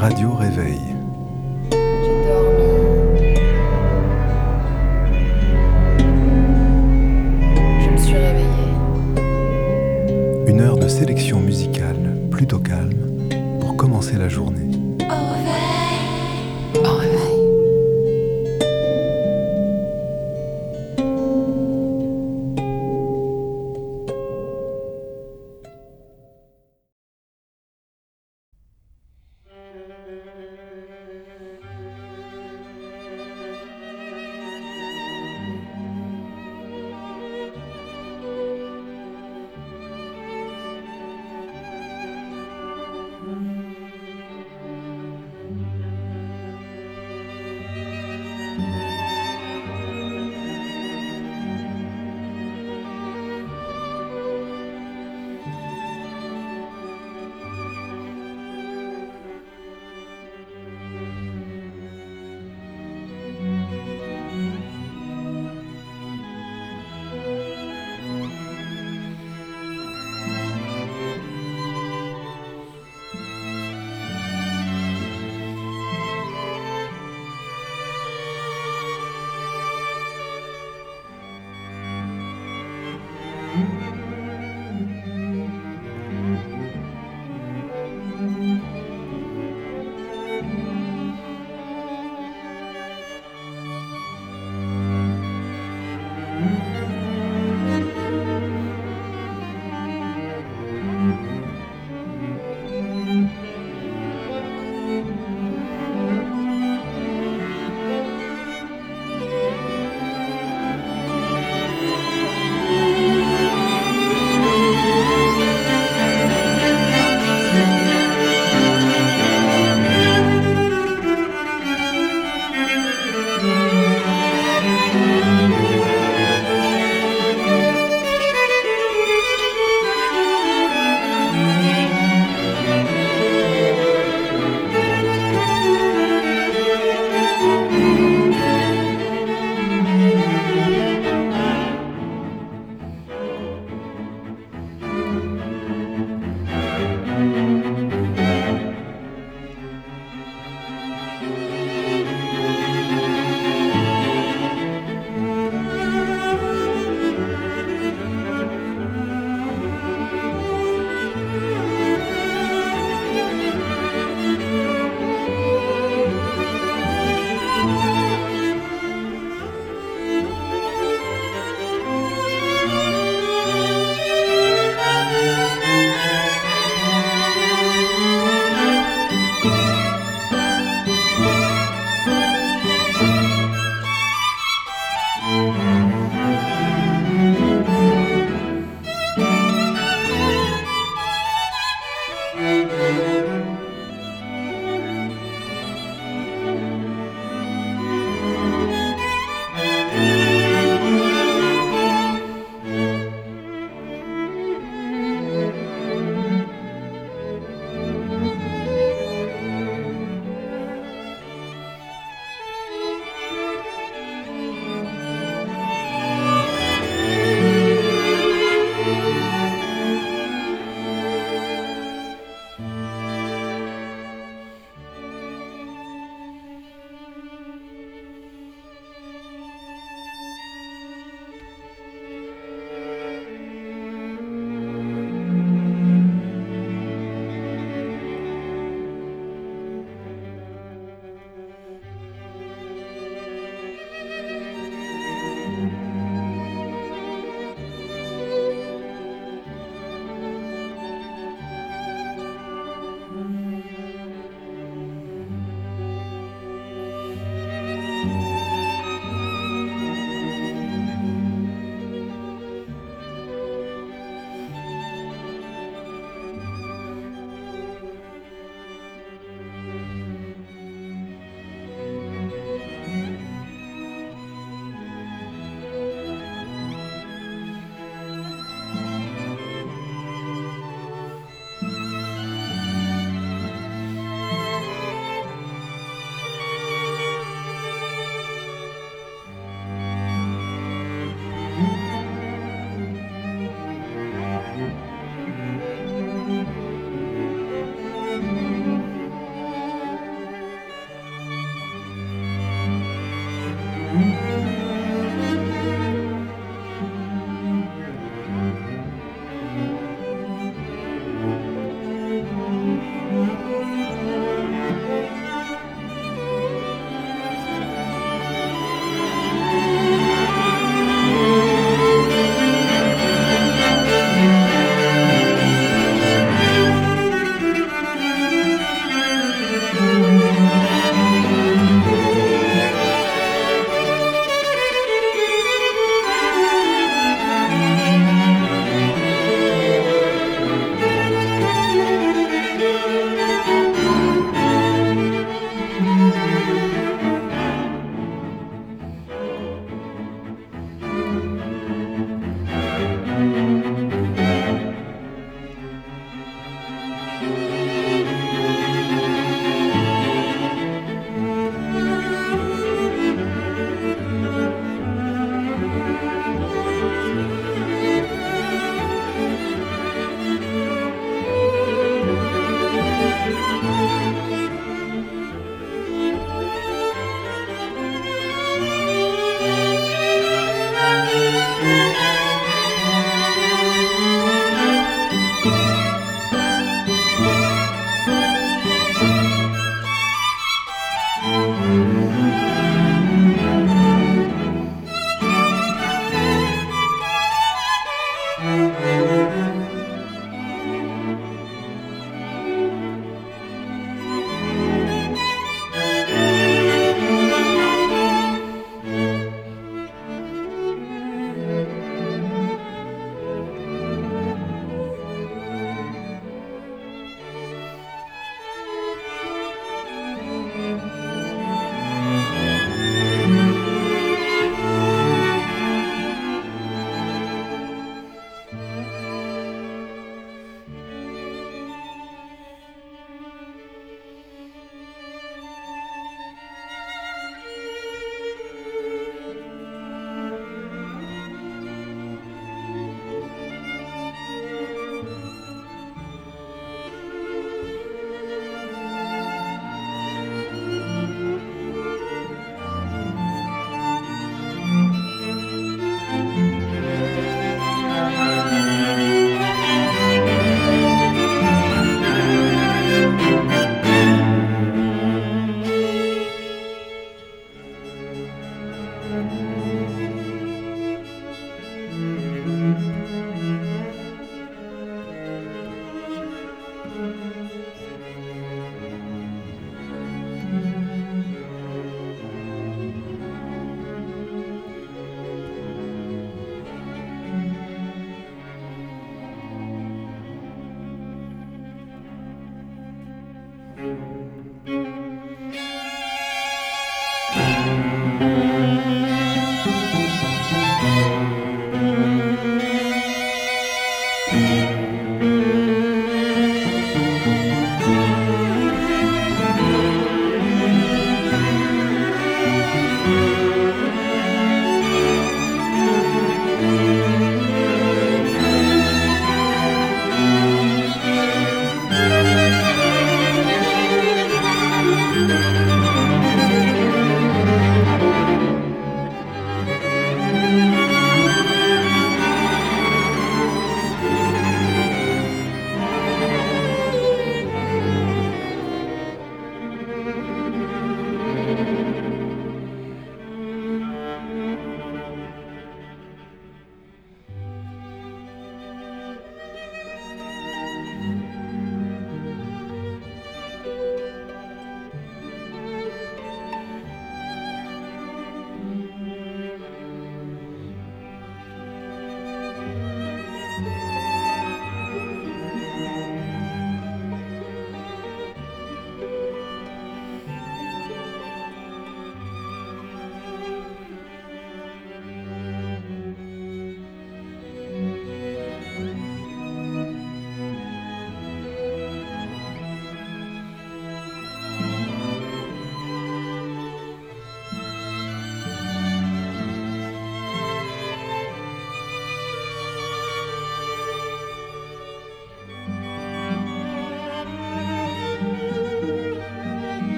Radio Réveil. Bye.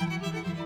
Thank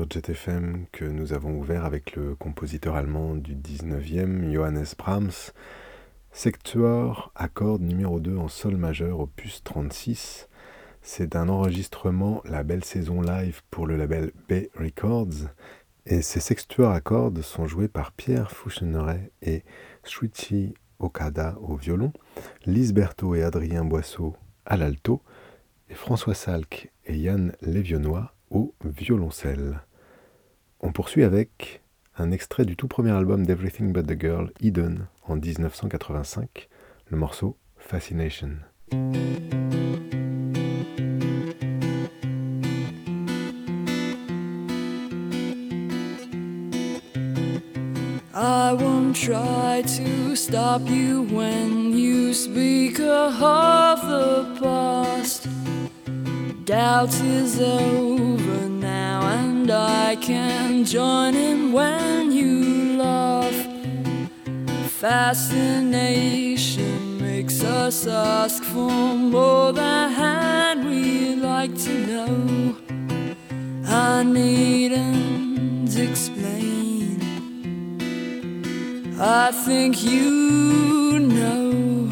sur JetFM que nous avons ouvert avec le compositeur allemand du 19e, Johannes Brahms, Sector, accord numéro 2 en sol majeur, opus 36. C'est un enregistrement La Belle Saison Live pour le label B Records. Et ces sextuors à cordes sont joués par Pierre Foucheneret et Shuichi Okada au violon, Lise Berthaud et Adrien Boisseau à l'alto, et François Salk et Yann Lévionnois au violoncelle. On poursuit avec un extrait du tout premier album d'Everything But the Girl, Eden, en 1985, le morceau Fascination. I won't try to stop you when you speak of the past. Doubt is over now, and I can join in when you laugh. Fascination makes us ask for more than we like to know. I needn't explain. I think you know.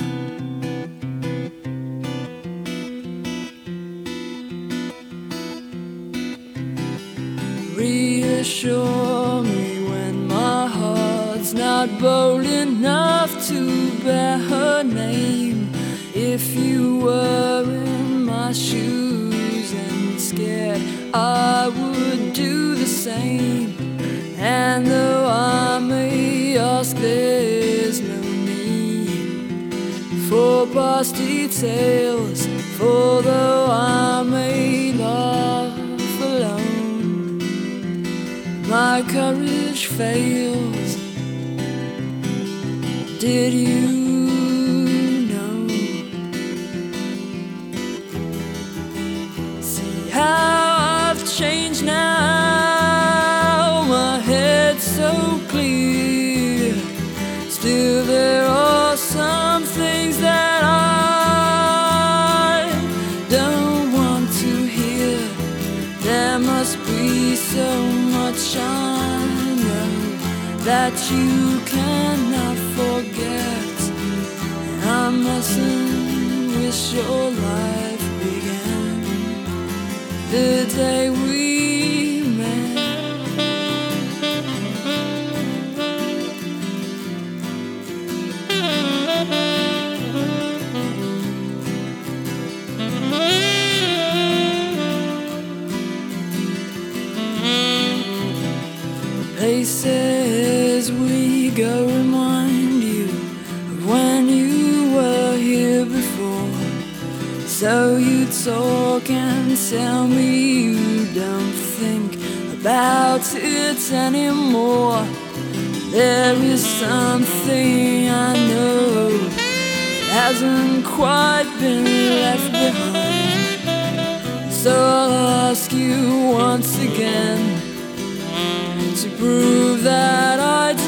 Reassure me when my heart's not bold enough to bear her name. If you were in my shoes and scared, I would do the same. And though I may ask, there's no need for past details. For though I may my courage fails. Did you you cannot forget. I mustn't wish your life began the day you talk and tell me you don't think about it anymore. There is something I know hasn't quite been left behind. So I'll ask you once again to prove that I don't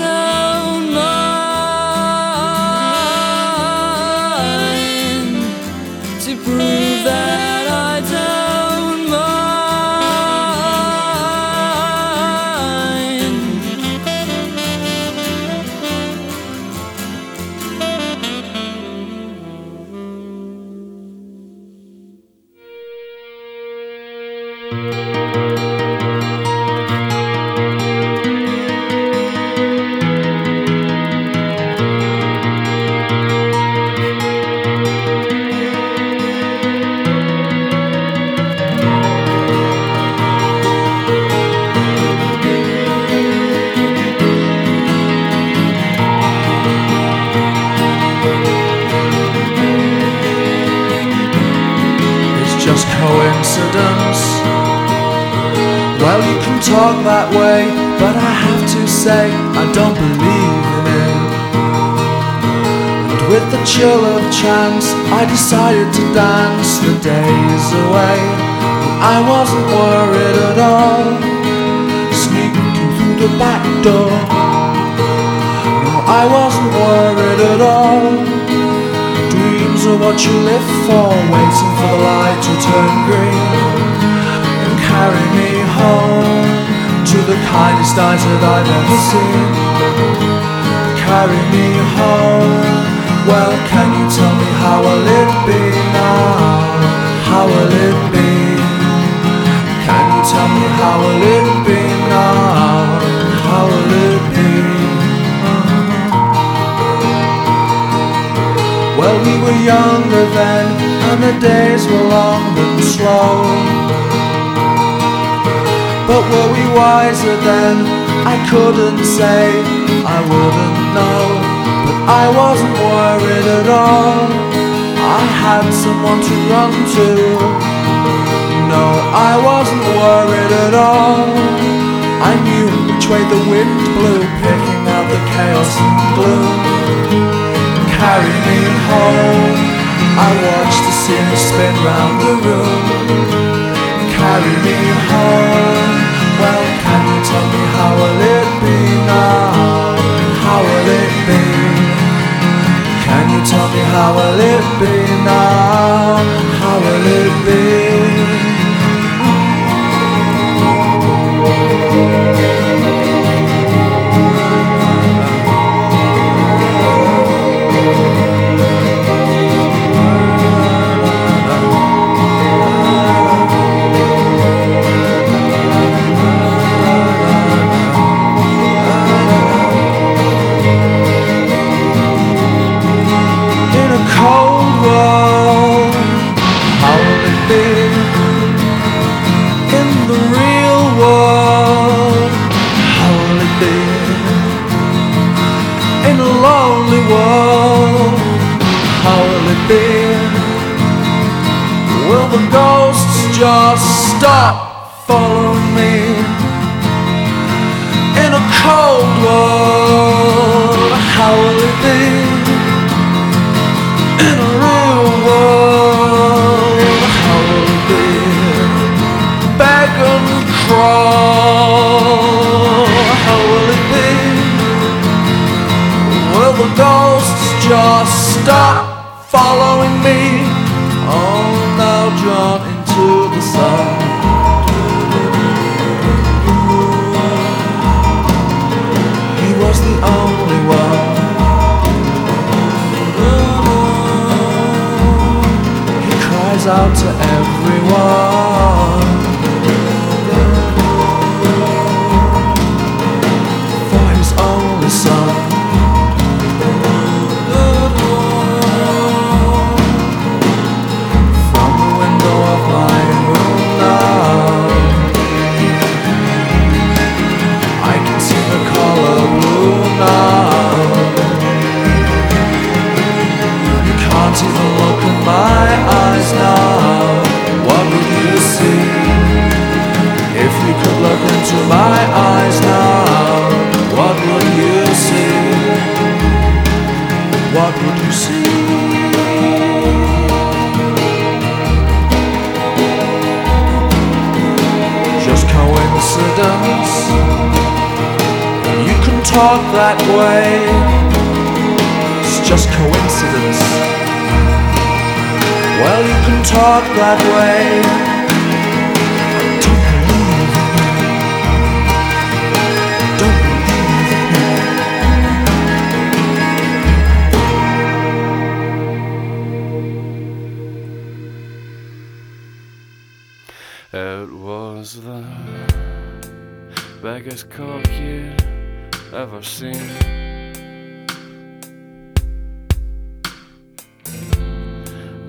talk that way, but I have to say I don't believe in it. And with the chill of chance, I decided to dance the days away. I wasn't worried at all, sneaking through the back door. No, I wasn't worried at all. Dreams are what you live for, waiting for the light to turn green and carry me home. The kindest eyes that I've ever seen. Carry me home. Well, can you tell me how will it be now? How will it be? Can you tell me how will it be now? How will it be? Well, we were younger then, and the days were long and slow. But were we wiser then? I couldn't say, I wouldn't know. But I wasn't worried at all. I had someone to run to. No, I wasn't worried at all. I knew which way the wind blew, picking out the chaos and gloom. Carry me home. I watched the scene spin round the room. Carry me home. Well, can you tell me how will it be now? How will it be? Can you tell me how will it be now? How will it be? Just stop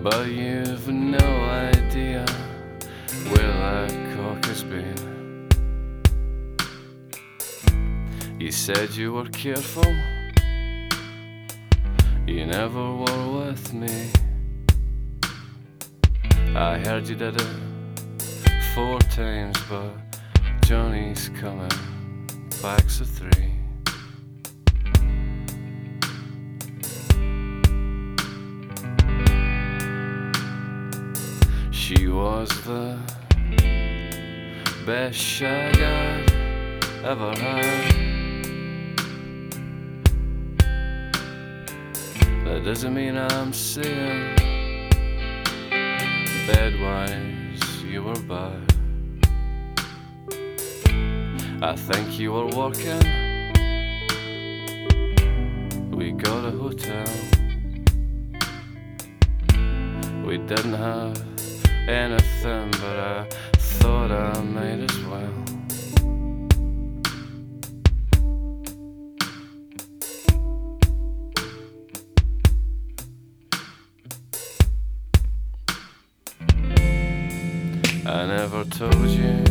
But you've no idea where that cock has been. You said you were careful, you never were with me. I heard you did it four times, but Johnny's coming, backs of three. She was the best shag I'd ever had. That doesn't mean I'm saying bedwise you were bad. I think you were working. We got a hotel. We didn't have anything, but I thought I might as well. I never told you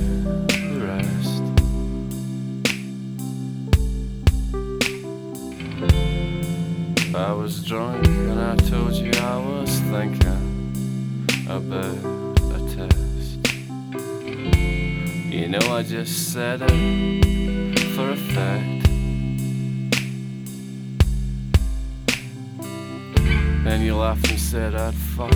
said it for effect. Then you laughed and said I'd fuck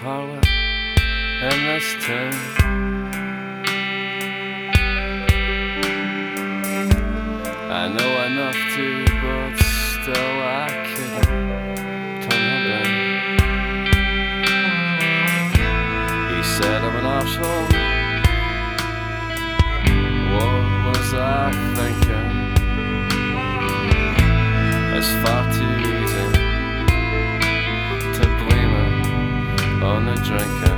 harlot in this town. I know enough to, but still I couldn't turn her down. He said I'm an asshole. What was I thinking? It's far on the drinker.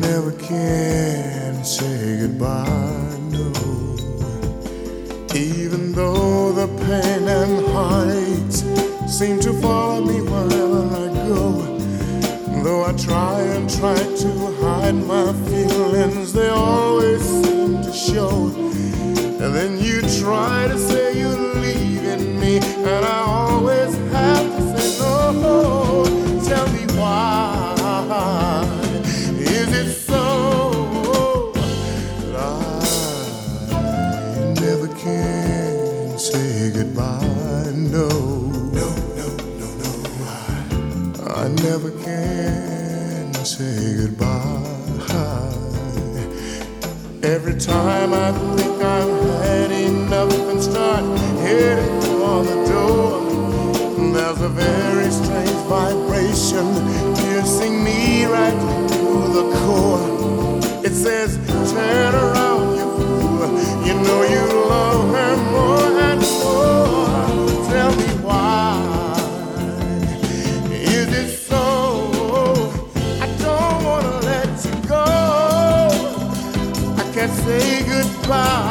Never can say goodbye. No. Even though the pain and heights seem to follow me wherever I go. Though I try and try to hide my feelings, they always seem to show. And then you try to say you're leaving me, and I say goodbye. Every time I think I've had enough and start heading for the door, there's a very strange vibration piercing me right through the core. It says, Turn say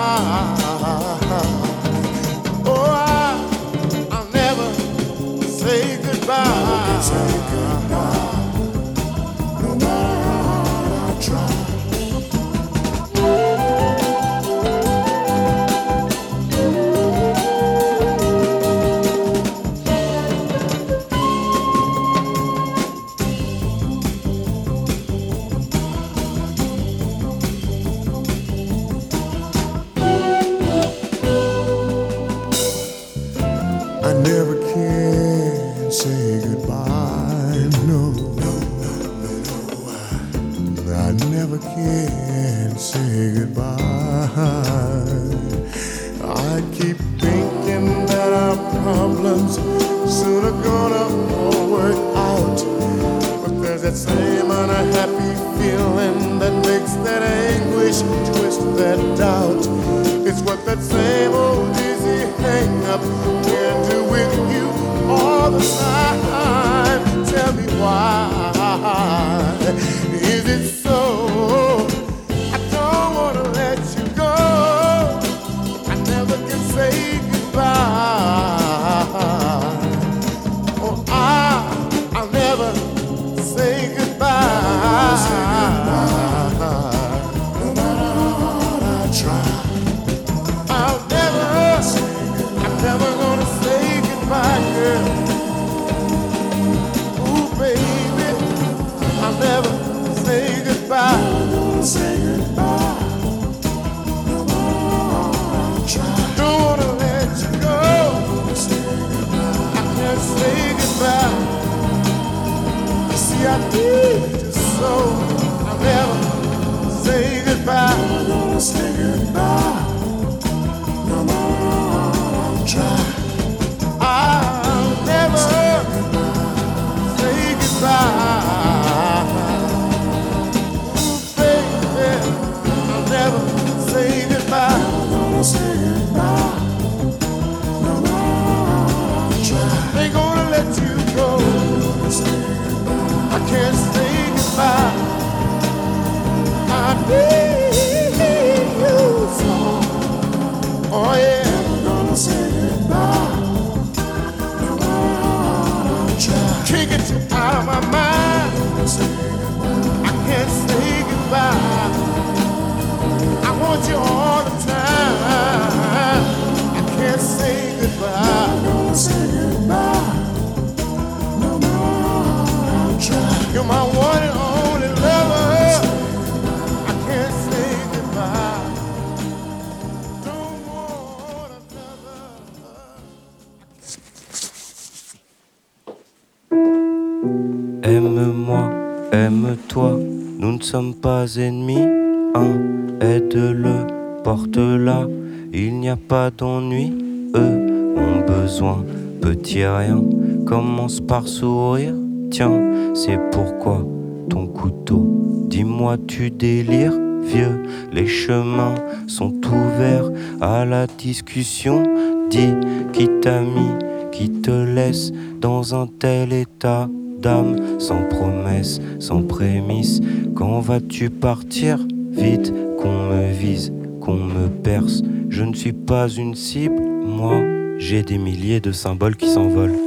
pas ennemis. Un, aide-le, porte-la, il n'y a pas d'ennui. Eux ont besoin, petit rien, commence par sourire. Tiens, c'est pourquoi ton couteau, dis-moi, tu délires, vieux, les chemins sont ouverts à la discussion. Dis qui t'a mis, qui te laisse dans un tel état d'âme, sans promesse, sans prémisse. Quand vas-tu partir? Vite, qu'on me vise, qu'on me perce. Je ne suis pas une cible, moi, j'ai des milliers de symboles qui s'envolent,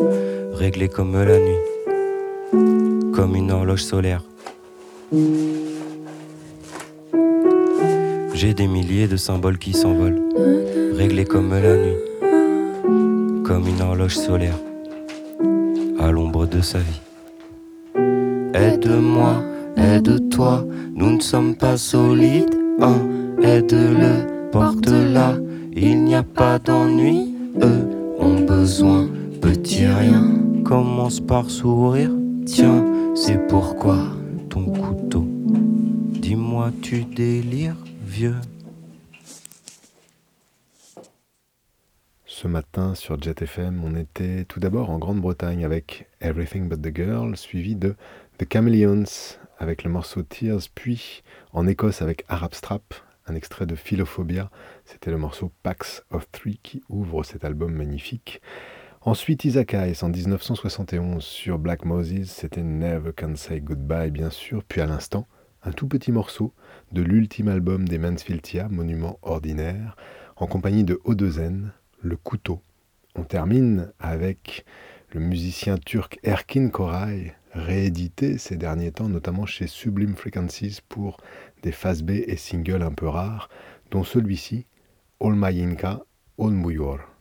réglés comme la nuit, comme une horloge solaire. J'ai des milliers de symboles qui s'envolent, réglés comme la nuit, comme une horloge solaire, à l'ombre de sa vie. Aide-moi, aide-toi, nous ne sommes pas solides. Un, aide-le, porte-la, il n'y a pas d'ennui. Eux ont besoin, petit rien, commence par sourire. Tiens, c'est pourquoi ton couteau. Dis-moi, tu délires, vieux. Ce matin sur Jet FM, on était tout d'abord en Grande-Bretagne avec Everything But the Girl, suivi de The Chameleons avec le morceau Tears, puis en Écosse avec Arab Strap, un extrait de Philophobia, c'était le morceau Pax of Three qui ouvre cet album magnifique. Ensuite Isaac Hayes en 1971 sur Black Moses, c'était Never Can Say Goodbye bien sûr, puis à l'instant, un tout petit morceau de l'ultime album des Mansfieldia, Monument Ordinaire, en compagnie de O2N, Le Couteau. On termine avec le musicien turc Erkin Koray, réédité ces derniers temps, notamment chez Sublime Frequencies pour des phases B et singles un peu rares, dont celui-ci, Olmayinka Olmuyor. Thank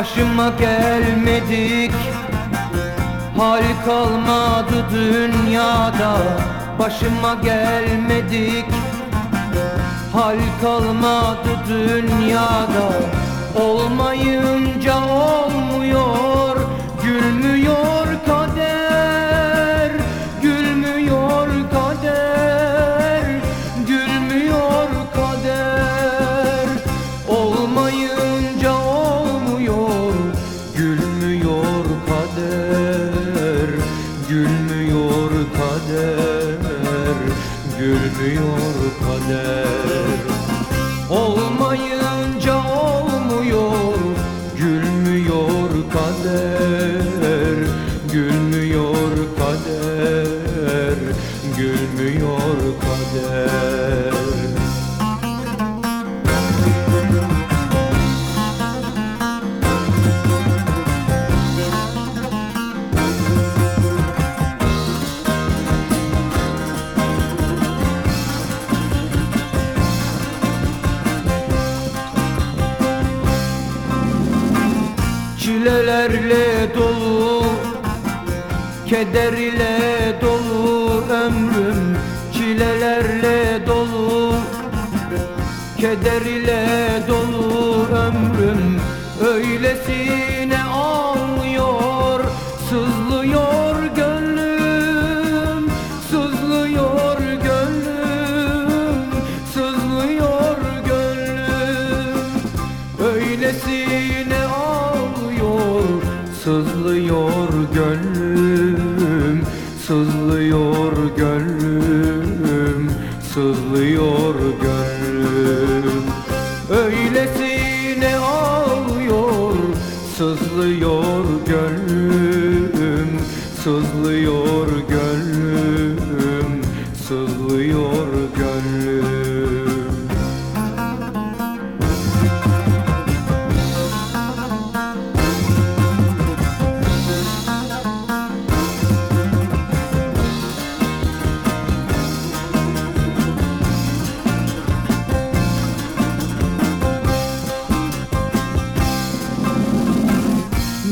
Başıma gelmedik. Hal kalmadı dünyada Başıma gelmedik. Hal kalmadı dünyada Olmayınca olmuyor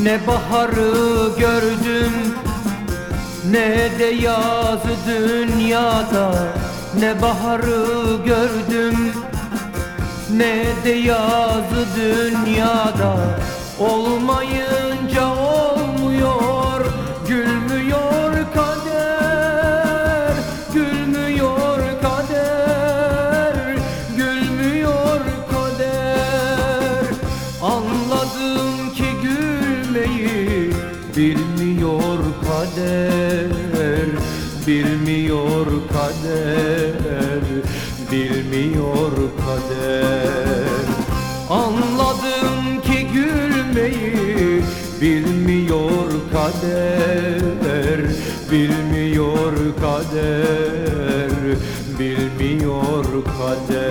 Ne baharı gördüm ne de yazı dünyada. Ne baharı gördüm ne de yazı dünyada. Olmayınca Bilmiyor kader Bilmiyor kader. Anladım ki gülmeyi Bilmiyor kader Bilmiyor kader Bilmiyor kader